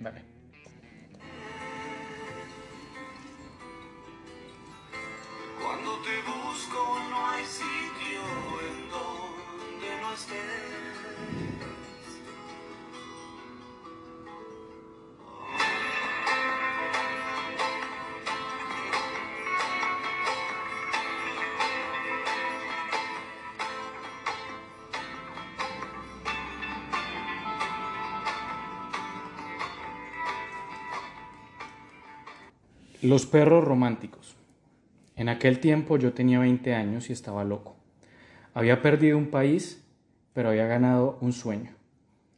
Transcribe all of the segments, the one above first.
Vale. Los perros románticos. En aquel tiempo yo tenía 20 años y estaba loco. Había perdido un país, pero había ganado un sueño.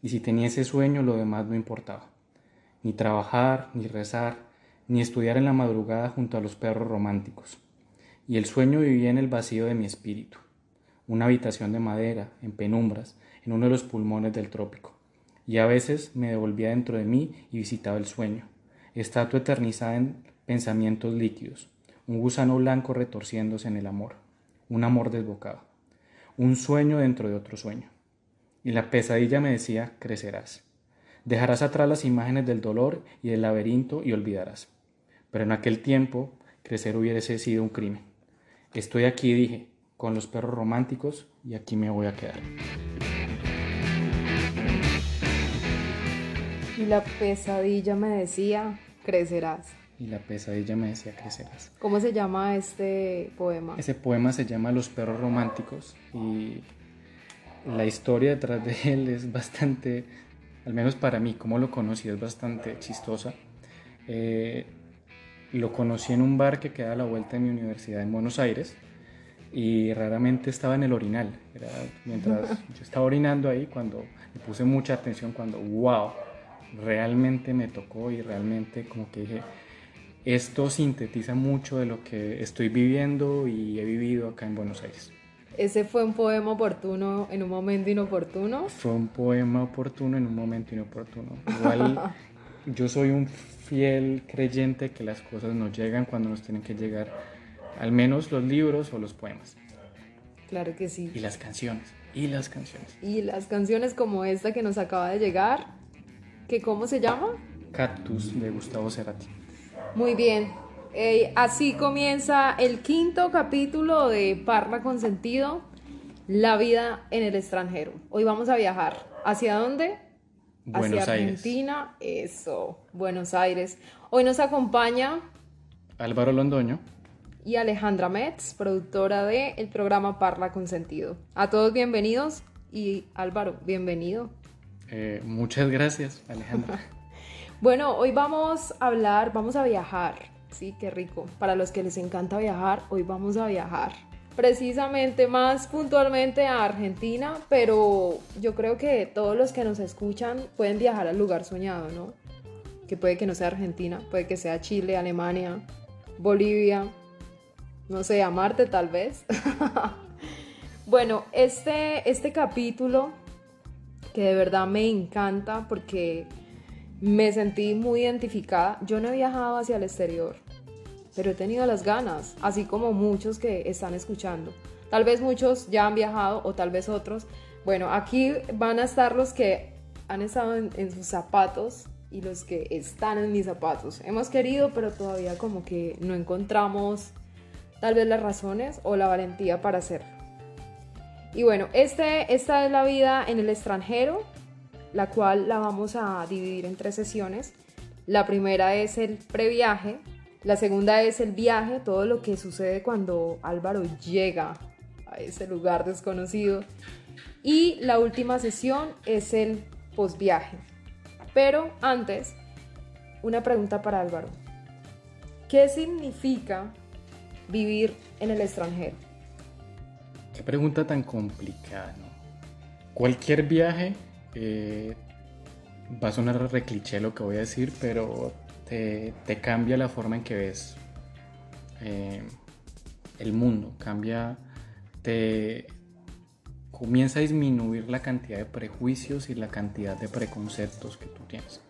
Y si tenía ese sueño, lo demás no importaba. Ni trabajar, ni rezar, ni estudiar en la madrugada junto a los perros románticos. Y el sueño vivía en el vacío de mi espíritu. Una habitación de madera, en penumbras, en uno de los pulmones del trópico. Y a veces me devolvía dentro de mí y visitaba el sueño, estatua eternizada en pensamientos líquidos, un gusano blanco retorciéndose en el amor, un amor desbocado, un sueño dentro de otro sueño. Y la pesadilla me decía, crecerás. Dejarás atrás las imágenes del dolor y del laberinto y olvidarás. Pero en aquel tiempo, crecer hubiese sido un crimen. Estoy aquí, dije, con los perros románticos y aquí me voy a quedar. Y la pesadilla me decía, crecerás. Y la pesadilla me decía, crecerás. ¿Cómo se llama este poema? Ese poema se llama Los perros románticos y la historia detrás de él es bastante, al menos para mí, como lo conocí, es bastante chistosa. Eh, lo conocí en un bar que queda a la vuelta de mi universidad en Buenos Aires y raramente estaba en el orinal. Era mientras yo estaba orinando ahí cuando me puse mucha atención, cuando, wow, realmente me tocó y realmente como que dije, esto sintetiza mucho de lo que estoy viviendo y he vivido acá en Buenos Aires. ¿Ese fue un poema oportuno en un momento inoportuno? Fue un poema oportuno en un momento inoportuno. Igual yo soy un fiel creyente que las cosas nos llegan cuando nos tienen que llegar, al menos los libros o los poemas. Claro que sí. Y las canciones. Y las canciones. Y las canciones como esta que nos acaba de llegar, que ¿cómo se llama? Cactus de Gustavo Cerati. Muy bien. Eh, así comienza el quinto capítulo de Parla con Sentido, la vida en el extranjero. Hoy vamos a viajar. ¿Hacia dónde? Buenos Hacia Aires. Argentina. Eso, Buenos Aires. Hoy nos acompaña Álvaro Londoño. y Alejandra Metz, productora del el programa Parla con Sentido. A todos bienvenidos y Álvaro, bienvenido. Eh, muchas gracias, Alejandra. Bueno, hoy vamos a hablar, vamos a viajar. Sí, qué rico. Para los que les encanta viajar, hoy vamos a viajar. Precisamente más puntualmente a Argentina, pero yo creo que todos los que nos escuchan pueden viajar al lugar soñado, ¿no? Que puede que no sea Argentina, puede que sea Chile, Alemania, Bolivia, no sé, a Marte tal vez. bueno, este, este capítulo que de verdad me encanta porque me sentí muy identificada. Yo no he viajado hacia el exterior, pero he tenido las ganas, así como muchos que están escuchando. Tal vez muchos ya han viajado o tal vez otros. Bueno, aquí van a estar los que han estado en, sus zapatos y los que están en mis zapatos. Hemos querido, pero todavía como que no encontramos tal vez las razones o la valentía para hacerlo. Y bueno, este, esta es la vida en el extranjero, la cual la vamos a dividir en tres sesiones. La primera es el previaje, la segunda es el viaje, todo lo que sucede cuando Álvaro llega a ese lugar desconocido. Y la última sesión es el posviaje. Pero antes, una pregunta para Álvaro. ¿Qué significa vivir en el extranjero? Qué pregunta tan complicada, ¿no? Cualquier viaje, eh, va a sonar re cliché lo que voy a decir, pero te, te cambia la forma en que ves eh, el mundo, cambia, te comienza a disminuir la cantidad de prejuicios y la cantidad de preconceptos que tú tienes.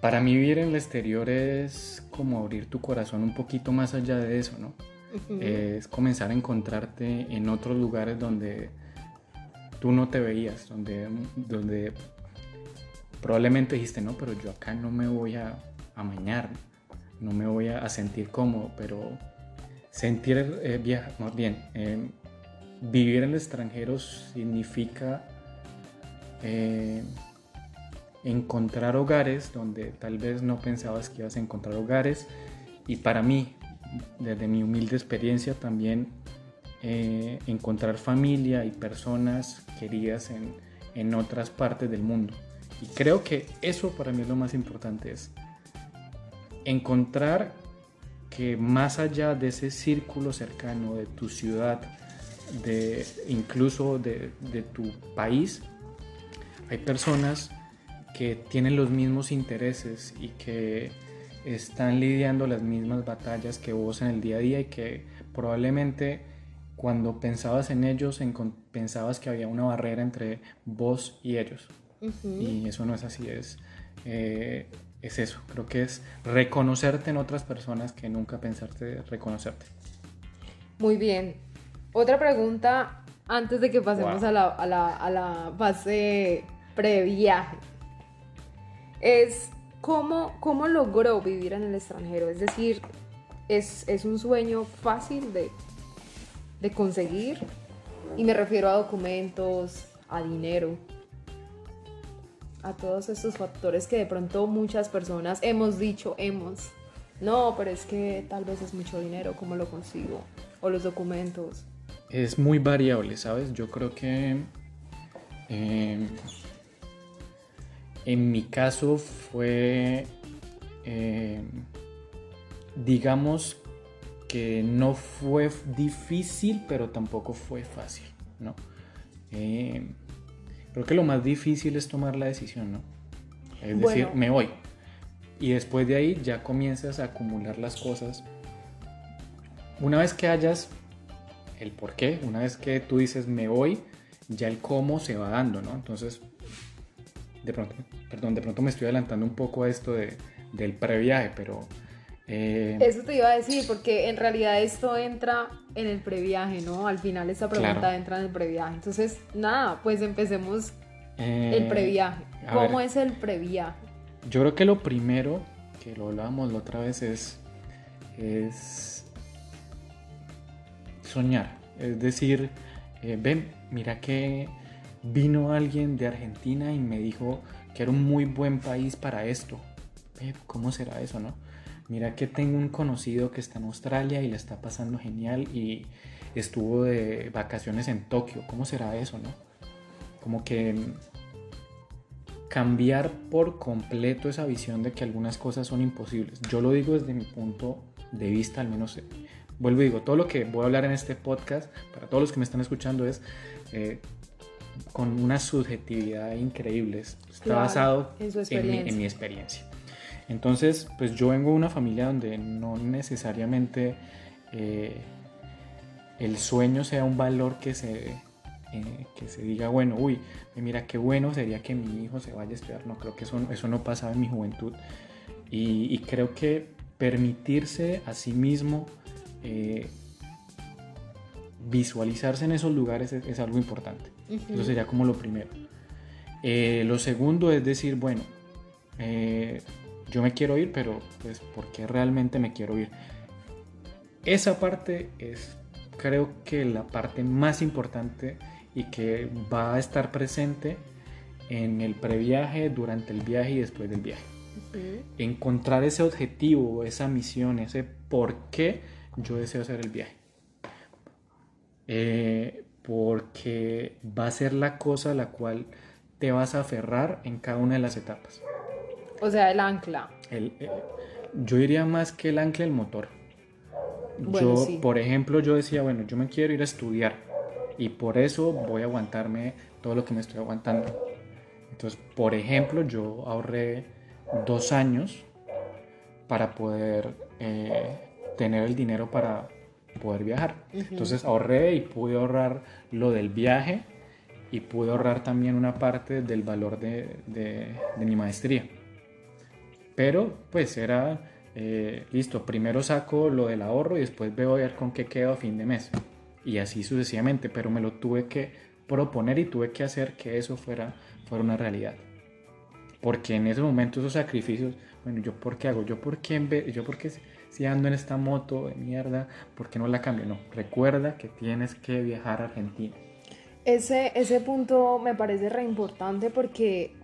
Para mí vivir en el exterior es como abrir tu corazón un poquito más allá de eso, ¿no? Es comenzar a encontrarte en otros lugares donde tú no te veías, donde, donde probablemente dijiste, no, pero yo acá no me voy a amañar, no me voy a, sentir cómodo, pero sentir eh, viajar, más bien, eh, vivir en el extranjero significa eh, encontrar hogares donde tal vez no pensabas que ibas a encontrar hogares. Y para mí, desde mi humilde experiencia, también eh, encontrar familia y personas queridas en, en otras partes del mundo. Y creo que eso para mí es lo más importante, es encontrar que más allá de ese círculo cercano de tu ciudad, de incluso de, de tu país, hay personas que tienen los mismos intereses y que están lidiando las mismas batallas que vos en el día a día y que probablemente cuando pensabas en ellos encon- pensabas que había una barrera entre vos y ellos. Ujú. Y eso no es así, es, eh, es eso. Creo que es reconocerte en otras personas que nunca pensaste reconocerte. Muy bien. Otra pregunta antes de que pasemos Wow. a, la, a, la, a la fase previaje. Es cómo, cómo logró vivir en el extranjero. Es decir, es, es un sueño fácil de, de conseguir. Y me refiero a documentos, a dinero, a todos estos factores que de pronto muchas personas hemos dicho, hemos. No, pero es que tal vez es mucho dinero, ¿cómo lo consigo? O los documentos. Es muy variable, ¿sabes? Yo creo que eh, en mi caso fue, eh, digamos que no fue difícil, pero tampoco fue fácil, ¿no? Eh, creo que lo más difícil es tomar la decisión, ¿no? Es decir, me voy. Y después de ahí ya comienzas a acumular las cosas. Una vez que hayas el por qué, una vez que tú dices me voy, ya el cómo se va dando, ¿no? Entonces, de pronto, perdón, de pronto me estoy adelantando un poco a esto de, del previaje, pero eh, Eso te iba a decir, porque en realidad esto entra en el previaje, ¿no? Al final esta pregunta Claro. entra en el previaje. Entonces, nada, pues empecemos eh, el previaje. ¿Cómo ver. es el previaje? Yo creo que lo primero, que lo hablábamos la otra vez, es, es soñar. Es decir, eh, ven, mira que vino alguien de Argentina y me dijo que era un muy buen país para esto. ¿Cómo será eso, no? Mira que tengo un conocido que está en Australia y le está pasando genial y estuvo de vacaciones en Tokio. ¿Cómo será eso, no? Como que cambiar por completo esa visión de que algunas cosas son imposibles. Yo lo digo desde mi punto de vista, al menos, eh, vuelvo y digo, todo lo que voy a hablar en este podcast, para todos los que me están escuchando, es eh, con una subjetividad increíble. Está Claro, basado en mi- experiencia. en mi experiencia. Entonces, pues yo vengo de una familia donde no necesariamente eh, el sueño sea un valor que se, eh, que se diga, bueno, uy, mira qué bueno sería que mi hijo se vaya a estudiar. No, creo que eso, eso no pasaba en mi juventud. Y, y creo que permitirse a sí mismo eh, visualizarse en esos lugares es, es algo importante. Ujú. Eso sería como lo primero. Eh, lo segundo es decir, bueno, eh, yo me quiero ir, pero pues, ¿por qué realmente me quiero ir? Esa parte es, creo que la parte más importante y que va a estar presente en el previaje, durante el viaje y después del viaje. Encontrar ese objetivo, esa misión, ese por qué yo deseo hacer el viaje. Eh, porque va a ser la cosa a la cual te vas a aferrar en cada una de las etapas. O sea, el ancla. El- eh, yo diría más que el ancla el motor. Bueno, yo, sí. por ejemplo, yo decía, bueno, yo me quiero ir a estudiar y por eso voy a aguantarme todo lo que me estoy aguantando. Entonces, por ejemplo, yo ahorré dos años para poder eh, tener el dinero para poder viajar. Entonces ahorré y pude ahorrar lo del viaje y pude ahorrar también una parte del valor de, de- de mi maestría. Pero pues era, eh, listo, primero saco lo del ahorro y después veo a ver con qué quedo a fin de mes. Y así sucesivamente, pero me lo tuve que proponer y tuve que hacer que eso fuera, fuera una realidad. Porque en ese momento esos sacrificios, bueno, ¿yo por qué hago? ¿Yo por qué, yo por qué si ando en esta moto de mierda, por qué no la cambio? No, recuerda que tienes que viajar a Argentina. Ese, ese punto me parece re importante porque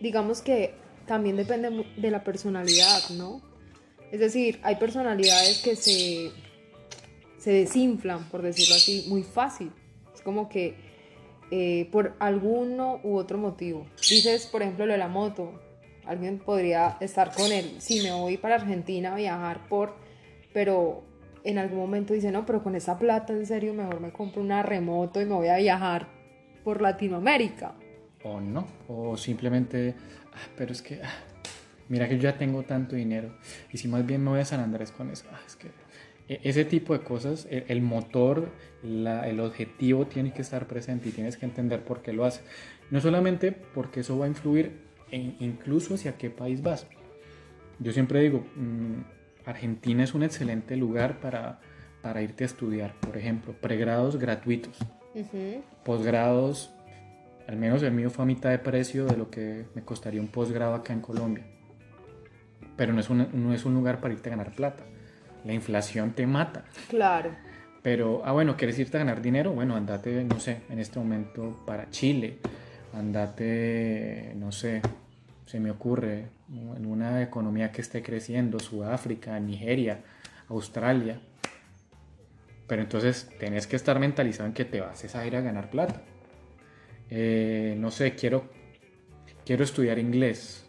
digamos que también depende de la personalidad, ¿no? Es decir, hay personalidades que se, se desinflan, por decirlo así, muy fácil. Es como que eh, por alguno u otro motivo. Dices, por ejemplo, lo de la moto. Alguien podría estar con él. Si me voy para Argentina a viajar por... Pero en algún momento dice, no, pero con esa plata en serio mejor me compro una remoto y me voy a viajar por Latinoamérica. O no, o simplemente, "Ah, pero es que, ah, mira que yo ya tengo tanto dinero, y si más bien me voy a San Andrés con eso, ah, es que e- ese tipo de cosas, el, el motor, la- el objetivo tiene que estar presente y tienes que entender por qué lo hace. No solamente porque eso va a influir en, incluso hacia qué país vas. Yo siempre digo, mm, Argentina es un excelente lugar para, para irte a estudiar, por ejemplo, pregrados gratuitos posgrados, al menos el mío fue a mitad de precio de lo que me costaría un posgrado acá en Colombia. Pero no es, un, no es un lugar para irte a ganar plata. La inflación te mata. Claro. Pero, ah, bueno, ¿quieres irte a ganar dinero? Bueno, andate, no sé, en este momento para Chile. Andate, no sé, se me ocurre, en una economía que esté creciendo, Sudáfrica, Nigeria, Australia. Pero entonces tenés que estar mentalizado en que te vas a ir a ganar plata. Eh, no sé, quiero, quiero estudiar inglés.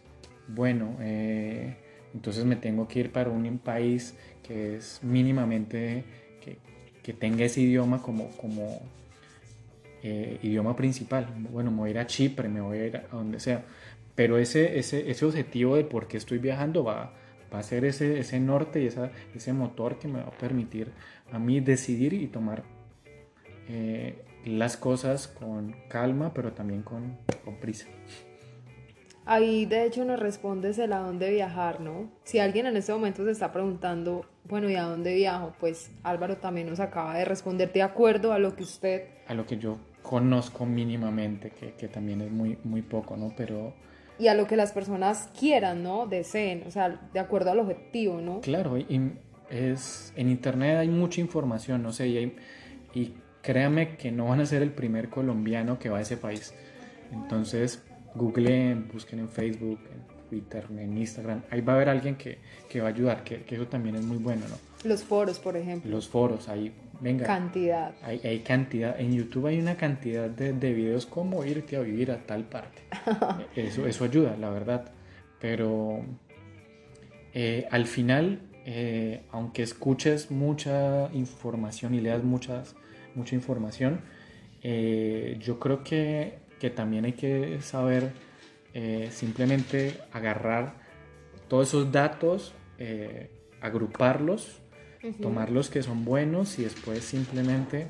Bueno, eh, entonces me tengo que ir para un país que es mínimamente, que, que tenga ese idioma como, como eh, idioma principal. Bueno, me voy a ir a Chipre, me voy a ir a donde sea. Pero ese, ese, ese objetivo de por qué estoy viajando va, va a ser ese, ese norte y esa, ese motor que me va a permitir a mí decidir y tomar eh, las cosas con calma, pero también con, con prisa. Ahí de hecho nos respondes el a dónde viajar, ¿no? Si alguien en este momento se está preguntando, bueno, ¿y a dónde viajo? Pues Álvaro también nos acaba de responder de acuerdo a lo que usted... A lo que yo conozco mínimamente, que, que también es muy, muy poco, ¿no? Pero Y a lo que las personas quieran, ¿no? Deseen, o sea, de acuerdo al objetivo, ¿no? Claro, y es, en internet hay mucha información, no sé, y, hay- y créame que no van a ser el primer colombiano que va a ese país. Entonces, googleen, busquen en Facebook, en Twitter, en Instagram, ahí va a haber alguien que, que va a ayudar, que, que eso también es muy bueno, ¿no? Los foros, por ejemplo. Los foros, ahí, venga, Cantidad. hay, hay cantidad, en YouTube hay una cantidad de, de videos como irte a vivir a tal parte. Eso, eso ayuda, la verdad. Pero eh, al final, eh, aunque escuches mucha información y leas muchas, mucha información, eh, yo creo que, que también hay que saber eh, simplemente agarrar todos esos datos, eh, agruparlos, tomar los que son buenos y después simplemente,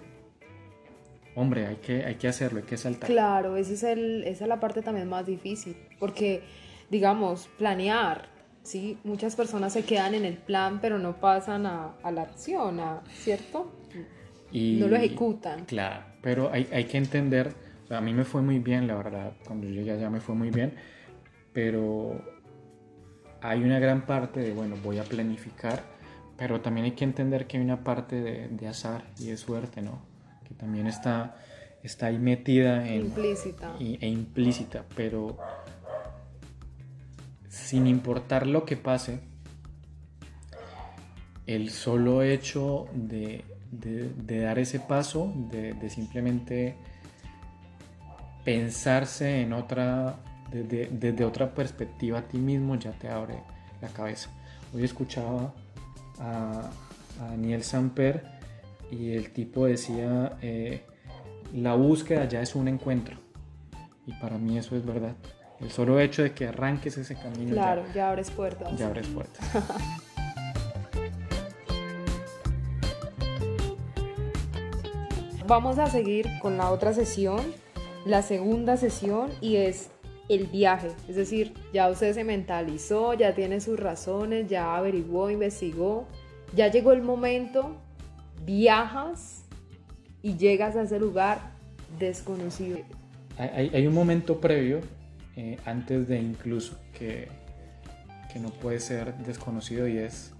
hombre, hay que, hay que hacerlo, hay que saltar. Claro, ese es el, esa es la parte también más difícil, porque, digamos, planear, ¿sí? Muchas personas se quedan en el plan, pero no pasan a, a la acción, ¿cierto? Y, No lo ejecutan. Claro, pero hay, hay que entender, o sea, a mí me fue muy bien, la verdad, cuando llegué allá me fue muy bien, pero hay una gran parte de, bueno, voy a planificar, pero también hay que entender que hay una parte de, de azar y de suerte, ¿no? Que también está, está ahí metida en, Implícita. y- e implícita, pero sin importar lo que pase, el solo hecho de, de- de dar ese paso, de, de simplemente pensarse en otra, desde, desde otra perspectiva a ti mismo, ya te abre la cabeza. Hoy escuchaba a, a Daniel Samper y el tipo decía, eh, la búsqueda ya es un encuentro. Y para mí eso es verdad. El solo hecho de que arranques ese camino ya- Claro, ya abres puertas. ya abres puertas. Vamos a seguir con la otra sesión, la segunda sesión, y es el viaje. Es decir, ya usted se mentalizó, ya tiene sus razones, ya averiguó, investigó, ya llegó el momento, viajas y llegas a ese lugar desconocido. Hay, un momento previo eh, antes de incluso que, que no puede ser desconocido y es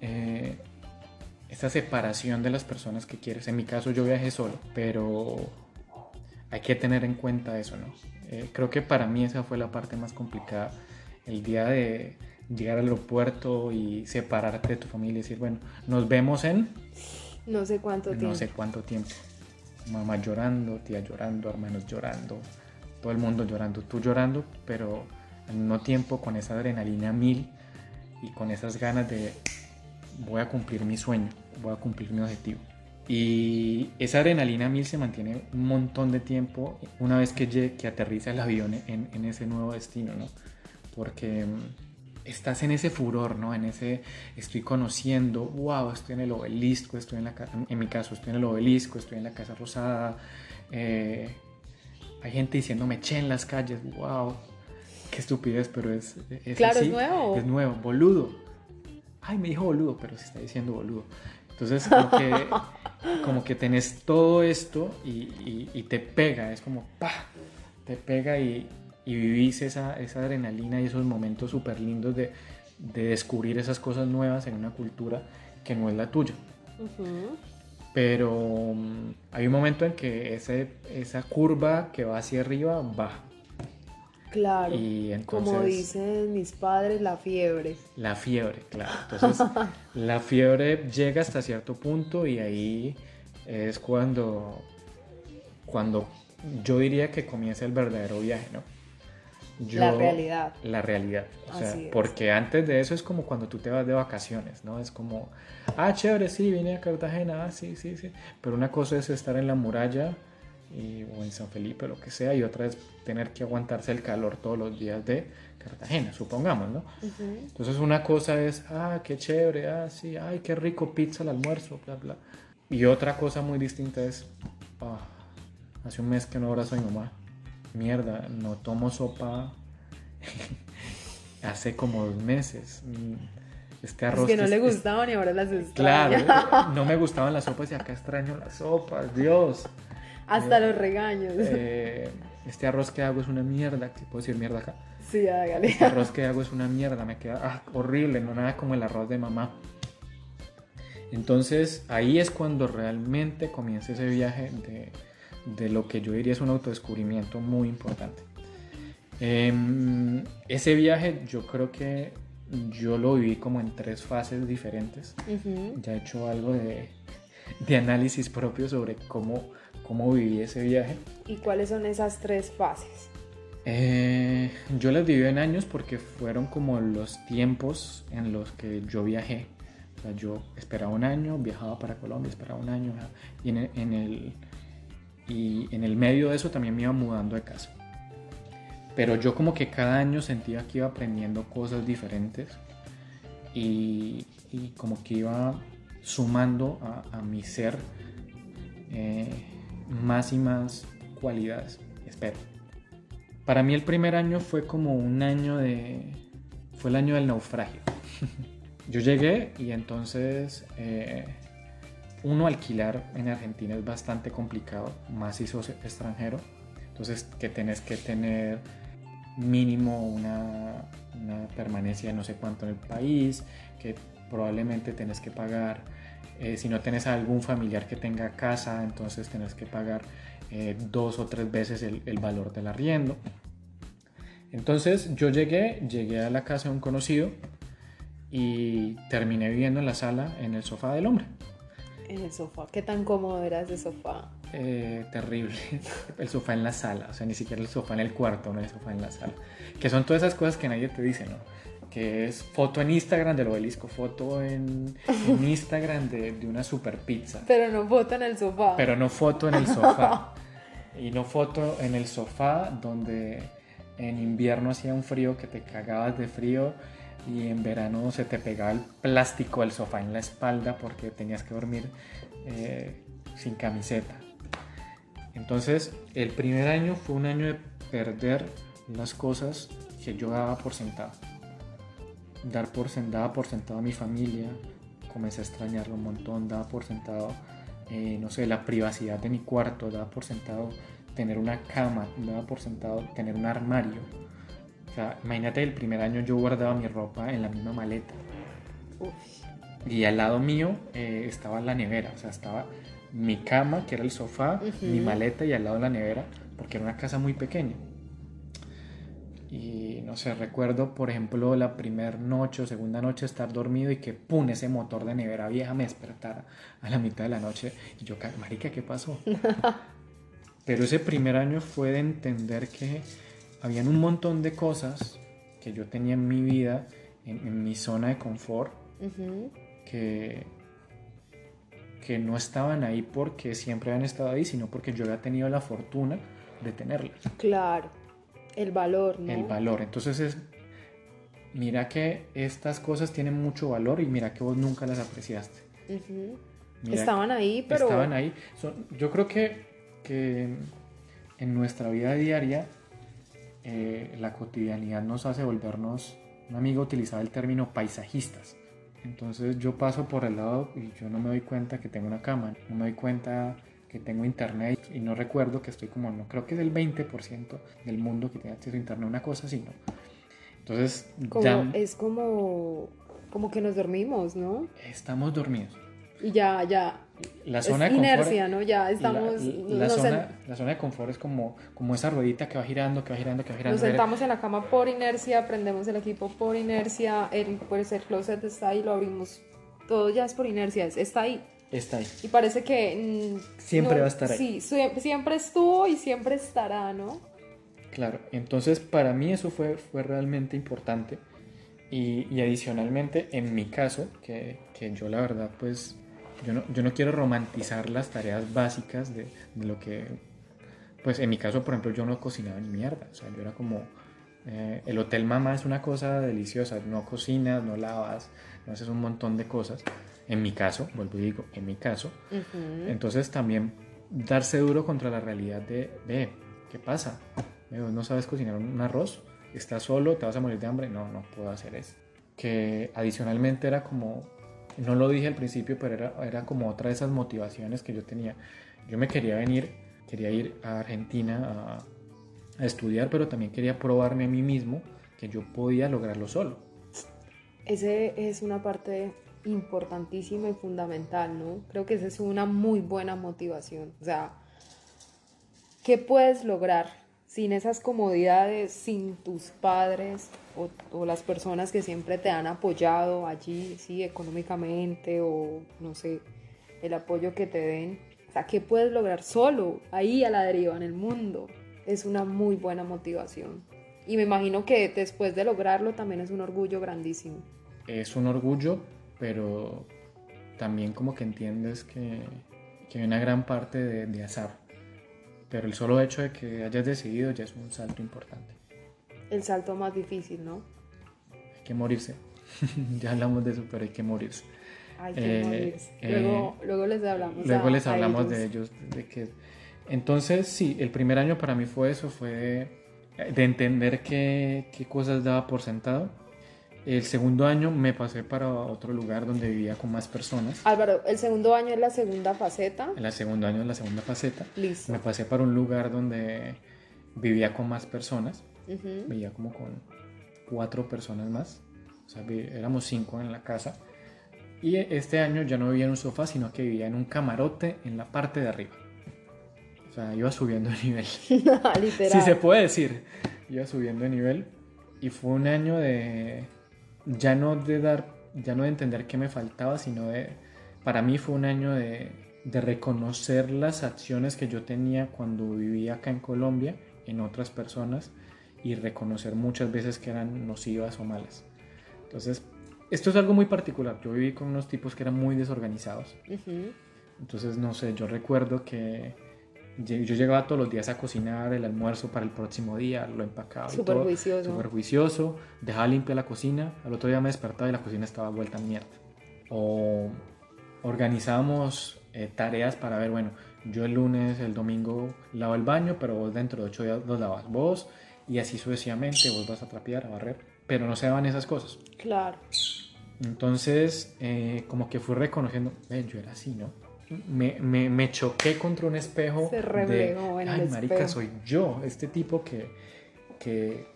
eh, esta separación de las personas que quieres. En mi caso yo viajé solo, pero hay que tener en cuenta eso, ¿no? Eh, creo que para mí esa fue la parte más complicada. El día de llegar al aeropuerto y separarte de tu familia y decir, bueno, nos vemos en No sé cuánto tiempo. no sé cuánto tiempo. Mamá llorando, tía llorando, hermanos llorando, todo el mundo llorando, tú llorando, pero al mismo tiempo con esa adrenalina mil y con esas ganas de voy a cumplir mi sueño, voy a cumplir mi objetivo. Y esa adrenalina mil se mantiene un montón de tiempo una vez que, que aterriza el avión en, en ese nuevo destino, ¿no? Porque mm, estás en ese furor, ¿no? En ese estoy conociendo, wow, estoy en el obelisco, estoy en la en mi caso estoy en el obelisco, estoy en la Casa Rosada, eh, hay gente diciéndome che en las calles, wow, qué estupidez, pero es, es Claro, así, es nuevo. es nuevo, boludo. Ay, me dijo boludo, pero se está diciendo boludo. Entonces, como que, como que tenés todo esto y, y- y te pega, es como, pa, te pega y, y vivís esa, esa adrenalina y esos momentos súper lindos de, de descubrir esas cosas nuevas en una cultura que no es la tuya. Pero mm, hay un momento en que ese, esa curva que va hacia arriba baja. Claro. Y entonces... Como dicen mis padres, la fiebre. La fiebre, claro. Entonces, la fiebre llega hasta cierto punto y ahí es cuando, cuando yo diría que comienza el verdadero viaje, ¿no? Yo- La realidad. La realidad. O sea, porque antes de eso es como cuando tú te vas de vacaciones, ¿no? Es como, ah, chévere, sí, vine a Cartagena, ah, sí, sí, sí. Pero una cosa es estar en la muralla y- o en San Felipe, lo que sea, y otra es tener que aguantarse el calor todos los días de Cartagena, supongamos, ¿no? Ujú. Entonces una cosa es, ah, qué chévere, ah, sí, ay, qué rico pizza al almuerzo, bla, bla. Y otra cosa muy distinta es, ah, hace un mes que no abrazo a mi mamá. Mierda, no tomo sopa hace como dos meses. Mm, Este Es arroz que no es- le es- gustaban y ahora las extraña. Claro, no me gustaban las sopas y acá extraño las sopas, Dios. Hasta los regaños. Eh, este arroz que hago es una mierda, ¿qué puedo decir mierda acá? Sí, hágale. Este arroz que hago es una mierda, me queda ah, horrible, no nada como el arroz de mamá. Entonces ahí es cuando realmente comienza ese viaje de, de lo que yo diría es un autodescubrimiento muy importante. Em, ese viaje yo creo que yo lo viví como en tres fases diferentes. Ya he hecho algo de, de análisis propio sobre cómo, cómo viví ese viaje. ¿Y cuáles son esas tres fases? Eh, yo las divido en años porque fueron como los tiempos en los que yo viajé. O sea, yo esperaba un año, viajaba para Colombia, esperaba un año y en el, en el, y en el medio de eso también me iba mudando de casa. Pero yo como que cada año sentía que iba aprendiendo cosas diferentes y, y como que iba sumando a, a mi ser eh, más y más cualidades, espero. Para mí el primer año fue como un año de... fue el año del naufragio. Yo llegué y entonces eh, uno alquilar en Argentina es bastante complicado, más si sos extranjero. Entonces que tenés que tener mínimo una, permanencia de no sé cuánto en el país, que probablemente tenés que pagar, eh, si no tenés a algún familiar que tenga casa, entonces tenés que pagar eh, dos o tres veces el, el valor del arriendo. Entonces yo llegué, llegué a la casa de un conocido y terminé viviendo en la sala en el sofá del hombre. En el sofá. ¿Qué tan cómodo era ese sofá? Eh, terrible. El sofá en la sala, o sea, ni siquiera el sofá en el cuarto, no el sofá en la sala. Que son todas esas cosas que nadie te dice, ¿no? Que es foto en Instagram del obelisco, foto en, en Instagram de, de una super pizza. Pero no foto en el sofá. Pero no foto en el sofá. Y no foto en el sofá donde en invierno hacía un frío que te cagabas de frío y en verano se te pegaba el plástico del sofá en la espalda porque tenías que dormir eh, sin camiseta. Entonces, el primer año fue un año de perder las cosas que yo daba por sentado. Dar por, sen- daba por sentado a mi familia, comencé a extrañarlo un montón, daba por sentado, eh, no sé, la privacidad de mi cuarto, daba por sentado tener una cama, daba por sentado tener un armario. O sea, imagínate el primer año yo guardaba mi ropa en la misma maleta. Uf, Y al lado mío eh, estaba la nevera, o sea, estaba mi cama, que era el sofá, mi maleta y al lado la nevera, porque era una casa muy pequeña. Y no sé, recuerdo, por ejemplo, la primera noche o segunda noche estar dormido y que pum, ese motor de nevera vieja me despertara a la mitad de la noche. Y yo, "Ca- marica, ¿qué pasó? Pero ese primer año fue de entender que habían un montón de cosas que yo tenía en mi vida, en, en mi zona de confort, que, que no estaban ahí porque siempre habían estado ahí, sino porque yo había tenido la fortuna de tenerlas, Claro, el valor, ¿no? el valor. Entonces es, mira que estas cosas tienen mucho valor y mira que vos nunca las apreciaste. Estaban ahí, pero... estaban ahí. Son- yo creo que, que en nuestra vida diaria eh, la cotidianidad nos hace volvernos, un amigo utilizaba el término paisajistas. Entonces yo paso por el lado y yo no me doy cuenta que tengo una cama, no me doy cuenta que tengo internet y no recuerdo que estoy como, no creo que es el 20% del mundo que tiene acceso a internet, una cosa así, ¿no? Entonces Como, ya Es como, como que nos dormimos, ¿no? estamos dormidos. Y ya, ya. La es zona de confort- inercia, ¿no? Ya estamos. La, la zona, la zona de confort es como, como esa ruedita que va girando, que va girando, que va girando. nos sentamos en la cama por inercia, prendemos el equipo por inercia, el, pues el closet está ahí, lo abrimos. Todo ya es por inercia, es- está ahí. Está ahí. Y parece que. mm, Siempre va a estar ahí. Sí, sie- siempre estuvo y siempre estará, ¿no? Claro. Entonces, para mí eso fue, fue realmente importante. Y, y adicionalmente, en mi caso, que, que yo la verdad, pues, yo no, yo no quiero romantizar las tareas básicas de, de lo que, pues, en mi caso, por ejemplo, yo no cocinaba ni mierda. O sea, yo era como, eh, el hotel mamá es una cosa deliciosa. No cocinas, no lavas, no haces un montón de cosas. En mi caso, vuelvo y digo, en mi caso, Ujú. Entonces también darse duro contra la realidad de, ve, ¿qué pasa? No sabes cocinar un arroz, estás solo, te vas a morir de hambre, no, no puedo hacer eso. Que adicionalmente era como, no lo dije al principio, pero era, era como otra de esas motivaciones que yo tenía. Yo me quería venir, quería ir a Argentina a, a estudiar, pero también quería probarme a mí mismo que yo podía lograrlo solo. Ese es una parte importantísima y fundamental, ¿no? Creo que esa es una muy buena motivación. O sea, ¿qué puedes lograr sin esas comodidades, sin tus padres o, o las personas que siempre te han apoyado allí, sí, económicamente o no sé, el apoyo que te den? O sea, ¿qué puedes lograr solo, ahí a la deriva, en el mundo? Es una muy buena motivación. Y me imagino que después de lograrlo también es un orgullo grandísimo. es un orgullo, pero también como que entiendes que, que hay una gran parte de, de azar. Pero el solo hecho de que hayas decidido ya es un salto importante. El salto más difícil, ¿no? Hay que morirse. ya hablamos de eso, pero hay que morirse. Hay que Eh, morirse. eh, Luego, luego les hablamos. Luego a- les hablamos ellos. de ellos. De que... Entonces, sí, el primer año para mí fue eso, fue de, de entender qué, qué cosas daba por sentado. El segundo año me pasé para otro lugar donde vivía con más personas. Álvaro, el segundo año es la segunda faceta. El segundo año es la segunda faceta. Listo. Me pasé para un lugar donde vivía con más personas. Vivía como con cuatro personas más. O sea, éramos cinco en la casa. Y este año ya no vivía en un sofá, sino que vivía en un camarote en la parte de arriba. O sea, iba subiendo de nivel. Literal. Si se puede decir. Iba subiendo de nivel. Y fue un año de. Ya no de dar. Ya no de entender qué me faltaba, sino de. Para mí fue un año de, de reconocer las acciones que yo tenía cuando vivía acá en Colombia, en otras personas, y reconocer muchas veces que eran nocivas o malas. Entonces, esto es algo muy particular. Yo viví con unos tipos que eran muy desorganizados. Entonces, no sé, yo recuerdo que yo llegaba todos los días a cocinar el almuerzo para el próximo día, lo empacaba. Súper juicioso. Súper juicioso, dejaba limpia la cocina, al otro día me despertaba y la cocina estaba vuelta a mierda. O organizábamos eh, tareas para ver, bueno, yo el lunes, el domingo lavo el baño, pero vos dentro de ocho días los lavas vos, y así sucesivamente, vos vas a trapear, a barrer, pero no se daban esas cosas. Claro. Entonces, eh, como que fui reconociendo, "Ve, yo era así, ¿no? Me, me- me choqué contra un espejo. Se reflejó de, en el Ay, marica, espejo". soy yo, este tipo que, que,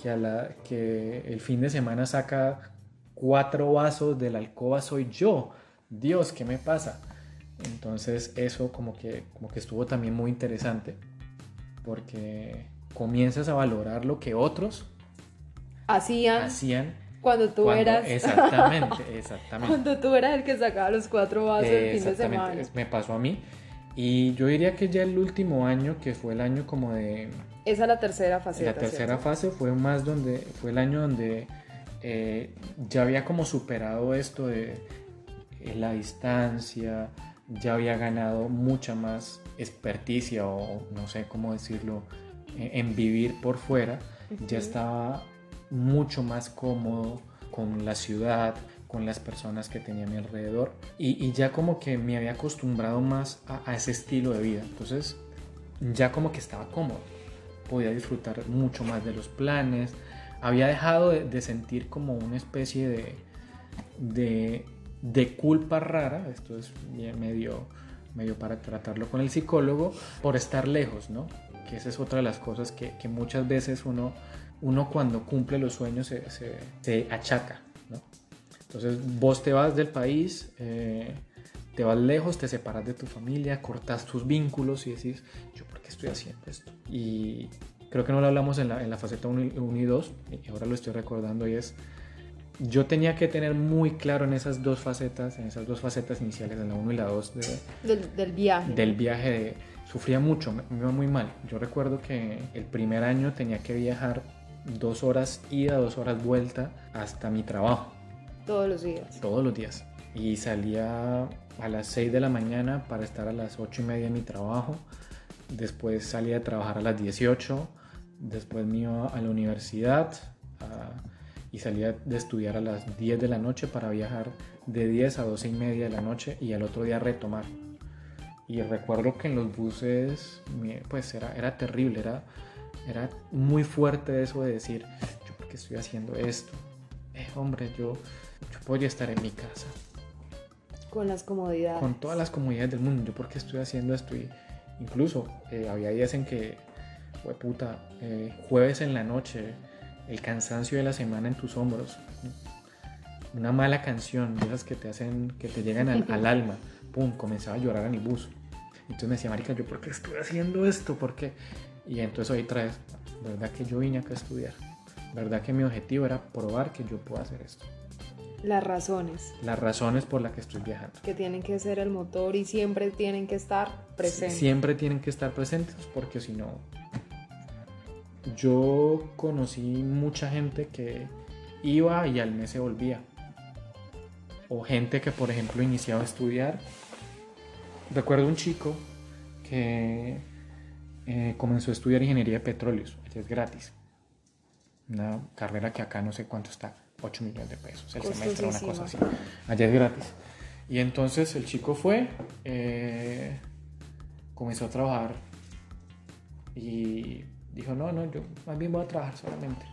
que, a la, que el fin de semana saca cuatro vasos de la alcoba, soy yo. Dios, ¿qué me pasa? Entonces eso como que, como que estuvo también muy interesante porque comienzas a valorar lo que otros Hacían hacían cuando tú cuando- eras. exactamente, exactamente. Cuando tú eras el que sacaba los cuatro vasos el fin de semana. me pasó a mí. Y yo diría que ya el último año, que fue el año como de... Esa es la tercera faceta. la tercera fase fue más donde... Fue el año donde eh, ya había como superado esto de eh, la distancia, ya había ganado mucha más experticia o no sé cómo decirlo, eh, en vivir por fuera. Ya Ujú. estaba mucho más cómodo con la ciudad, con las personas que tenía a mi alrededor. Y, y ya como que me había acostumbrado más a, a ese estilo de vida. Entonces ya como que estaba cómodo, podía disfrutar mucho más de los planes, había dejado de, de sentir como una especie de, de, de culpa rara, esto es medio, medio para tratarlo con el psicólogo, por estar lejos, ¿no? Que esa es otra de las cosas que, que muchas veces uno, uno cuando cumple los sueños se, se- se achaca, ¿no? Entonces vos te vas del país, eh, te vas lejos, te separas de tu familia, cortas tus vínculos y decís, yo por qué estoy haciendo esto. Y creo que no lo hablamos en la, en la faceta 1 y 2, y ahora lo estoy recordando y es, yo tenía que tener muy claro en esas dos facetas, en esas dos facetas iniciales, en la 1 y la 2 de, Del, del viaje. del viaje de- sufría mucho, me, me iba muy mal. Yo recuerdo que el primer año tenía que viajar dos horas ida, dos horas vuelta hasta mi trabajo, Todos los días. todos los días. Y salía a las 6 de la mañana para estar a las 8 y media en mi trabajo. Después salía a trabajar a las 18. Después me iba a la universidad a- y salía de estudiar a las 10 de la noche para viajar de 10 a 12 y media de la noche y al otro día retomar. Y recuerdo que en los buses, pues era, era terrible, era, era muy fuerte eso de decir, yo por qué estoy haciendo esto. Eh, hombre, yo, yo podría estar en mi casa, Con las comodidades. con todas las comodidades del mundo, yo por qué estoy haciendo esto. Y incluso eh, había días en que, fue puta, eh, jueves en la noche, el cansancio de la semana en tus hombros, una mala canción, de esas que te hacen, que te llegan al, al alma, pum, comenzaba a llorar en el bus. Entonces me decía, marica, ¿yo por qué estoy haciendo esto? ¿Por qué? Y entonces ahí traes, ¿verdad que yo vine acá a estudiar? ¿Verdad que mi objetivo era probar que yo puedo hacer esto? Las razones Las razones por las que estoy viajando. que tienen que ser el motor y siempre tienen que estar presentes. Siempre tienen que estar presentes porque si no... Yo conocí mucha gente que iba y al mes se volvía. O gente que, por ejemplo, iniciaba a estudiar. Recuerdo un chico que eh, comenzó a estudiar ingeniería de petróleos. allá Es gratis. Una carrera que acá no sé cuánto está. 8 millones de pesos el semestre, una cosa así. Allá es gratis. Y entonces el chico fue, eh, comenzó a trabajar y dijo, no, no, yo más bien voy a trabajar solamente.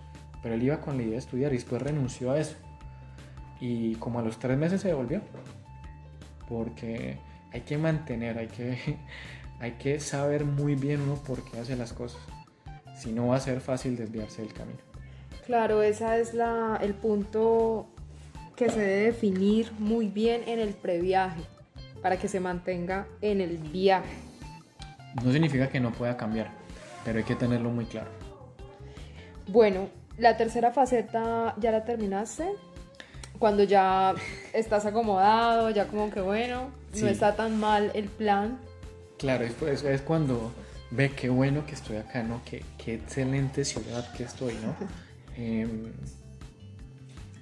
Pero él iba con la idea de estudiar y después renunció a eso. Y como a los tres meses se devolvió. Porque hay que mantener, hay que, hay que saber muy bien uno por qué hace las cosas. Si no va a ser fácil desviarse del camino. Claro, ese es la, el punto que se debe definir muy bien en el previaje para que se mantenga en el viaje. No significa que no pueda cambiar, pero hay que tenerlo muy claro. Bueno, la tercera faceta ya la terminaste. Cuando ya estás acomodado, ya como que bueno, Sí. no está tan mal el plan. Claro, es, cuando ve qué bueno que estoy acá, ¿no? Qué, qué excelente ciudad que estoy, ¿no? Em,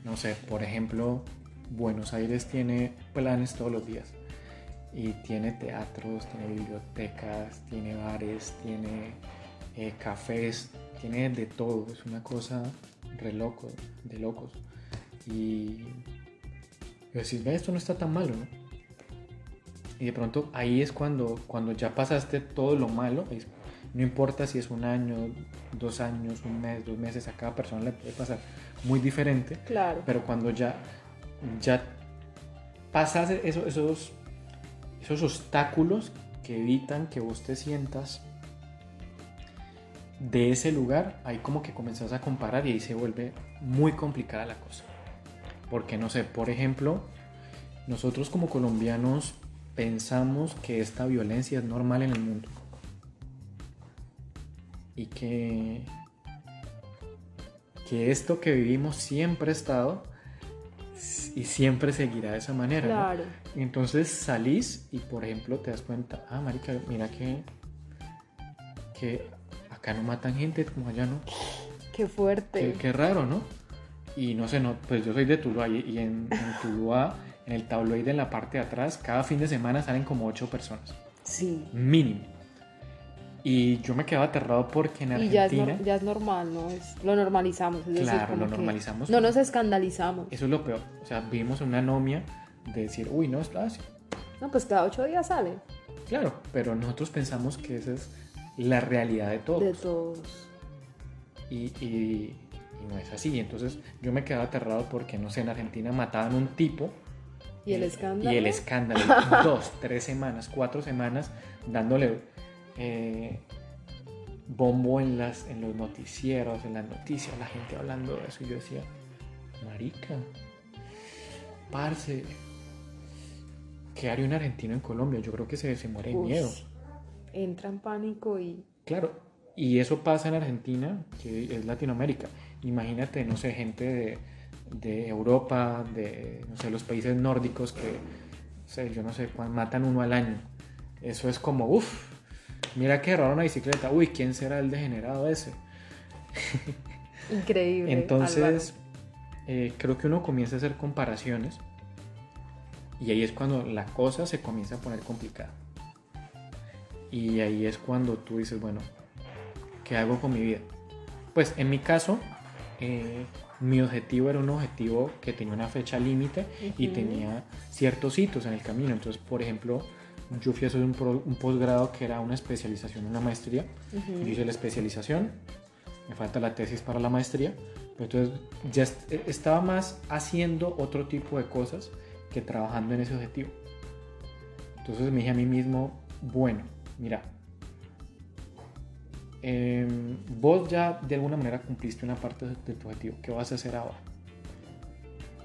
no sé, por ejemplo, Buenos Aires tiene planes todos los días. Y tiene teatros, tiene bibliotecas, tiene bares, tiene eh, cafés, tiene de todo. Es una cosa re loco, de locos. Y decís, ve, esto no está tan malo, ¿no? Y de pronto ahí es cuando, cuando ya pasaste todo lo malo, es- no importa si es un año, dos años, un mes, dos meses, a cada persona le puede pasar muy diferente, Claro. pero cuando ya, ya pasas eso- esos, esos obstáculos que evitan que vos te sientas de ese lugar, ahí como que comenzás a comparar y ahí se vuelve muy complicada la cosa. Porque no sé, por ejemplo, nosotros como colombianos pensamos que esta violencia es normal en el mundo. Y que, que esto que vivimos siempre ha estado y siempre seguirá de esa manera. ¿no? Claro. Entonces salís y por ejemplo te das cuenta, ah, marica, mira que, que acá no matan gente como allá, ¿no? Qué fuerte. Qué, qué raro, ¿no? Y no sé, no, pues yo soy de Tuluá y, y en, en Tuluá, en el tabloide en la parte de atrás, cada fin de semana salen como ocho personas, Sí. mínimo. Y yo me quedaba aterrado porque en Y ya es, Argentina, nor- ya es normal, ¿no? Es, lo normalizamos. Es decir, Claro, como lo normalizamos. No nos escandalizamos. eso es lo peor. O sea, vivimos una anomia de decir, uy, no, está así. No, pues cada ocho días sale. Claro, pero nosotros pensamos que esa es la realidad de todos. De todos. y, y- y no es así. Entonces yo me quedaba aterrado porque, no sé, en Argentina mataban un tipo. ¿Y el escándalo? Y el escándalo. dos, tres semanas, cuatro semanas dándole eh, bombo en, las, en los noticieros, en las noticias, la gente hablando de eso. Y yo decía, marica, parce, ¿qué haría un argentino en Colombia? Yo creo que se, se muere de miedo. Entra en pánico y... Claro, y eso pasa en Argentina, que es Latinoamérica. Imagínate, no sé, gente de, de Europa, de, no sé, los países nórdicos que, no sé, yo no sé, matan uno al año. Eso es como, uff, mira que robaron una bicicleta, uy, ¿quién será el degenerado ese? Increíble. Entonces, eh, creo que uno comienza a hacer comparaciones y ahí es cuando la cosa se comienza a poner complicada. Y ahí es cuando tú dices, bueno, ¿qué hago con mi vida? Pues en mi caso, eh, mi objetivo era un objetivo que tenía una fecha límite y Ujú. tenía ciertos hitos en el camino. Entonces, por ejemplo, yo fui a hacer un, un posgrado que era una especialización, una maestría. Ujú. Yo hice la especialización, me falta la tesis para la maestría, entonces ya eh, estaba más haciendo otro tipo de cosas que trabajando en ese objetivo. Entonces me dije a mí mismo, bueno, mira, em, vos ya de alguna manera cumpliste una parte de tu objetivo, ¿qué vas a hacer ahora?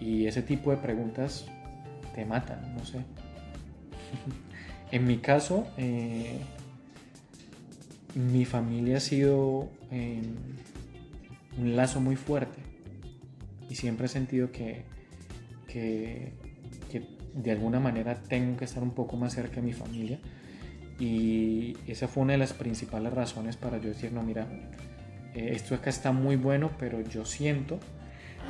Y ese tipo de preguntas te matan, no sé. en mi caso, eh, mi familia ha sido eh, un lazo muy fuerte y siempre he sentido que, que, que de alguna manera tengo que estar un poco más cerca de mi familia y esa fue una de las principales razones para yo decir, no, mira, eh, esto acá está muy bueno, pero yo siento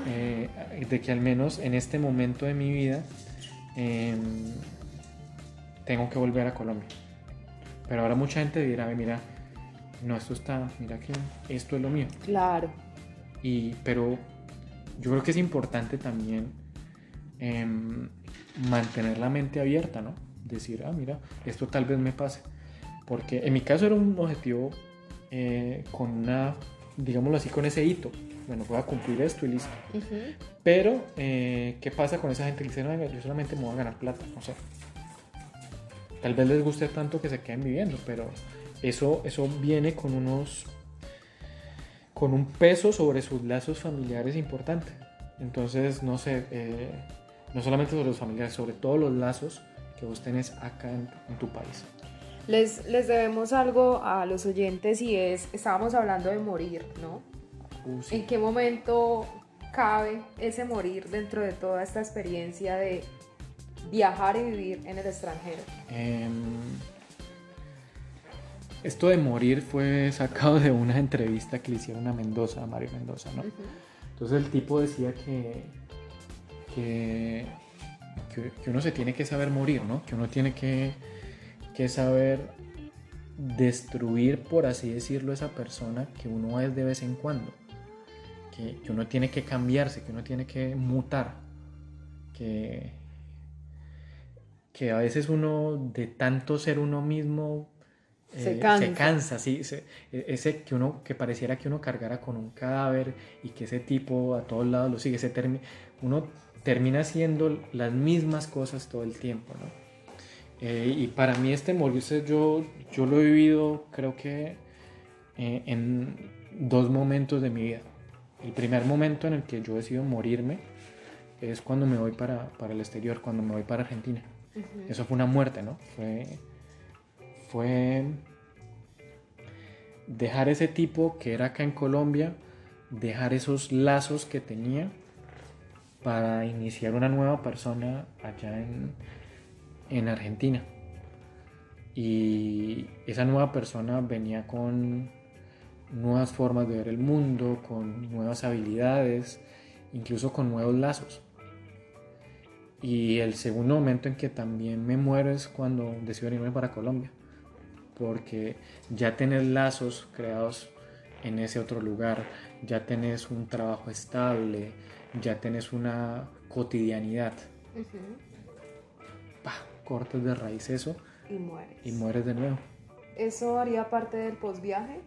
eh, de que al menos en este momento de mi vida em, tengo que volver a Colombia. Pero ahora mucha gente dirá, "Ve, mira, no, esto está, mira que esto es lo mío. Claro. Y, pero yo creo que es importante también em, mantener la mente abierta, ¿no? Decir, ah, mira, esto tal vez me pase. Porque en mi caso era un objetivo eh, con una, digámoslo así, con ese hito. Bueno, voy a cumplir esto y listo. Pero, eh, ¿qué pasa con esa gente que dice, no, yo solamente me voy a ganar plata? No sé. Tal vez les guste tanto que se queden viviendo, pero eso, eso viene con unos. con un peso sobre sus lazos familiares importante. Entonces, no sé, eh, no solamente sobre los familiares, sobre todos los lazos que vos tenés acá en, en tu país. Les, les debemos algo a los oyentes y es, estábamos hablando de morir, ¿no? Uh, sí. ¿En qué momento cabe ese morir dentro de toda esta experiencia de viajar y vivir en el extranjero? Em, esto de morir fue sacado de una entrevista que le hicieron a Mendoza, a Mario Mendoza, ¿no? Entonces el tipo decía que, que, que, que uno se tiene que saber morir, ¿no? Que uno tiene que, que saber destruir, por así decirlo, esa persona que uno es de vez en cuando. Que, que uno tiene que cambiarse, que uno tiene que mutar. Que, que a veces uno de tanto ser uno mismo Se eh, cansa. se cansa, sí, se- e- ese que uno que pareciera que uno cargara con un cadáver y que ese tipo a todos lados lo sigue, ese termi- uno termina haciendo las mismas cosas todo el tiempo, ¿no? Eh, y para mí este morirse yo, yo lo he vivido creo que eh, en dos momentos de mi vida. El primer momento en el que yo decido morirme es cuando me voy para, para el exterior, cuando me voy para Argentina. Eso fue una muerte, ¿no? Fue, fue dejar ese tipo que era acá en Colombia, dejar esos lazos que tenía para iniciar una nueva persona allá en, en Argentina. Y esa nueva persona venía con nuevas formas de ver el mundo, con nuevas habilidades, incluso con nuevos lazos. Y el segundo momento en que también me muero es cuando decido irme para Colombia, porque ya tenés lazos creados en ese otro lugar, ya tenés un trabajo estable, ya tenés una cotidianidad. Pa, cortas de raíz eso Y mueres. y mueres de nuevo. ¿Eso haría parte del posviaje?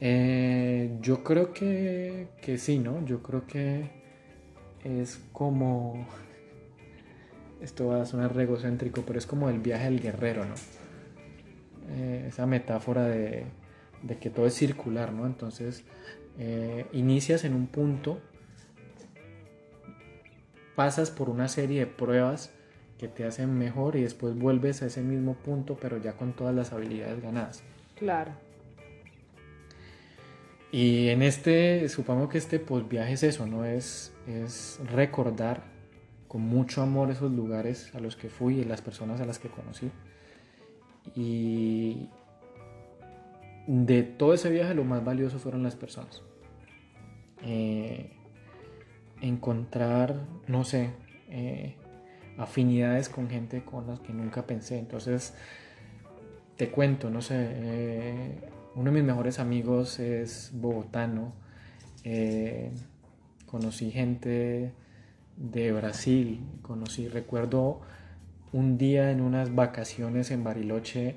Eh, yo creo que, que sí, ¿no? Yo creo que es como... Esto va a sonar re egocéntrico, pero es como el viaje del guerrero, ¿no? Eh, esa metáfora de, de que todo es circular, ¿no? Entonces, eh, inicias en un punto, pasas por una serie de pruebas que te hacen mejor y después vuelves a ese mismo punto, pero ya con todas las habilidades ganadas. Claro. Y en este, supongo que este pues, viaje es eso, ¿no? Es, es recordar con mucho amor esos lugares a los que fui y las personas a las que conocí. Y de todo ese viaje lo más valioso fueron las personas. Eh, encontrar, no sé, eh, afinidades con gente con las que nunca pensé. Entonces, te cuento, no sé, eh, uno de mis mejores amigos es bogotano. Eh, conocí gente de Brasil, conocí, recuerdo un día en unas vacaciones en Bariloche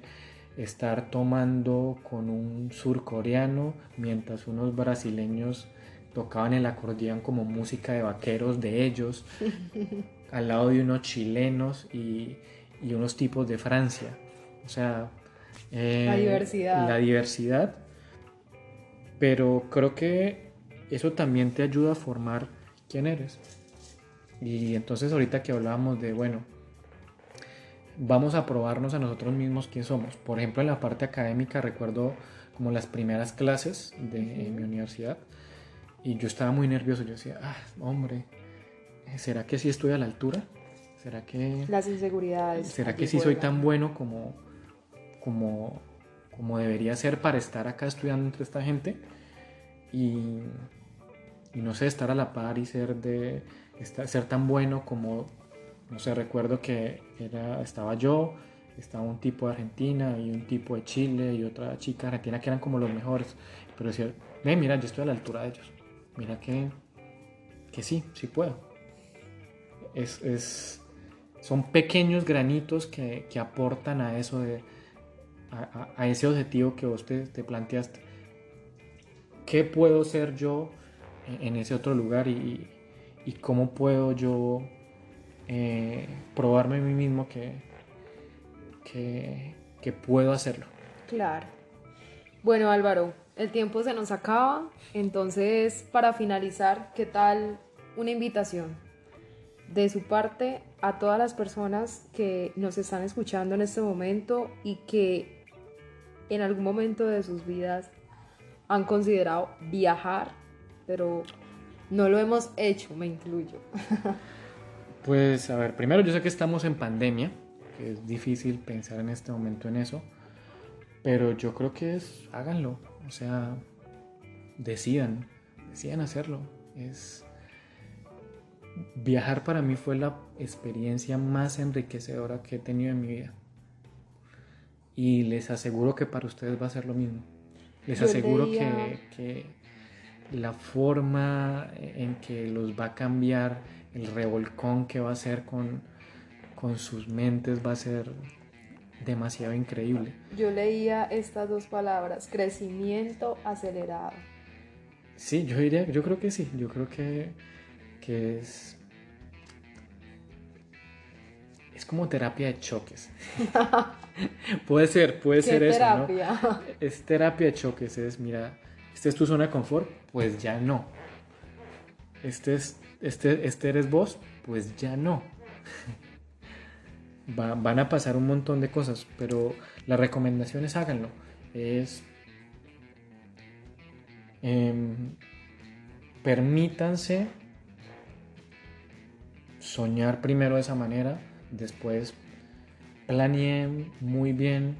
estar tomando con un surcoreano mientras unos brasileños tocaban el acordeón como música de vaqueros de ellos, al lado de unos chilenos y, y unos tipos de Francia. O sea, eh, La diversidad. La diversidad. Pero creo que eso también te ayuda a formar quién eres. Y entonces ahorita que hablábamos de, bueno, vamos a probarnos a nosotros mismos quién somos. Por ejemplo, en la parte académica recuerdo como las primeras clases de mi universidad y yo estaba muy nervioso. Yo decía, ah, hombre, ¿será que sí estoy a la altura? ¿Será que, Las inseguridades. ¿será que sí soy tan bueno como, como, como debería ser para estar acá estudiando entre esta gente? Y, y no sé, estar a la par y ser, de, estar- ser tan bueno como, no sé, recuerdo que era, estaba yo, estaba un tipo de Argentina y un tipo de Chile y otra chica argentina que eran como los mejores. Pero decía, mira, yo estoy a la altura de ellos. Mira que, que sí, sí puedo. Es, es- son pequeños granitos que, que aportan a eso de, a, a- ese objetivo que vos te, te planteaste. ¿Qué puedo ser yo en, en ese otro lugar y, y cómo puedo yo eh, probarme a mí mismo que, que, que puedo hacerlo? Claro. Bueno, Álvaro, el tiempo se nos acaba, entonces para finalizar, ¿qué tal una invitación de su parte a todas las personas que nos están escuchando en este momento y que en algún momento de sus vidas han considerado viajar, pero no lo hemos hecho, me incluyo? Pues a ver, primero yo sé que estamos en pandemia, que es difícil pensar en este momento en eso, pero yo creo que es, háganlo, o sea, decidan, decidan hacerlo. Es viajar para mí fue la experiencia más enriquecedora que he tenido en mi vida. Y les aseguro que para ustedes va a ser lo mismo. Les Yo aseguro que la forma en que los va a cambiar, el revolcón que va a hacer con, con sus mentes va a ser demasiado increíble. Yo leía estas dos palabras, crecimiento acelerado. Sí, yo diría, yo creo que sí, yo creo que, que es, es como terapia de choques. puede ser, puede ¿Qué ser eso, terapia? ¿no? Es terapia de choques, es, mira, esta es tu zona de confort, pues ya no. Este, es, este, este eres vos, pues ya no. Va- van a pasar un montón de cosas, pero la recomendación es háganlo. Es em, permítanse soñar primero de esa manera, después planeen muy bien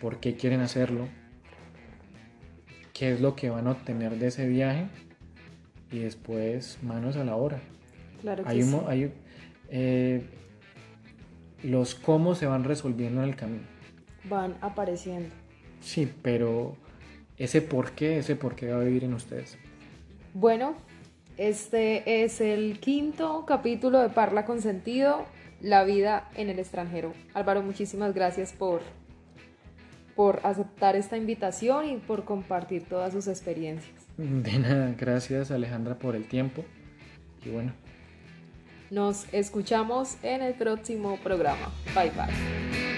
por qué quieren hacerlo, qué es lo que van a obtener de ese viaje y después manos a la obra. Claro que Hay un sí. hay, eh, los cómo se van resolviendo en el camino. Van apareciendo. Sí, pero ese por qué, ese por qué va a vivir en ustedes. Bueno, este es el quinto capítulo de Parla con Sentido, la vida en el extranjero. Álvaro, muchísimas gracias por, por aceptar esta invitación y por compartir todas sus experiencias. De nada, gracias Alejandra por el tiempo. Y bueno, Nos escuchamos en el próximo programa. Bye bye.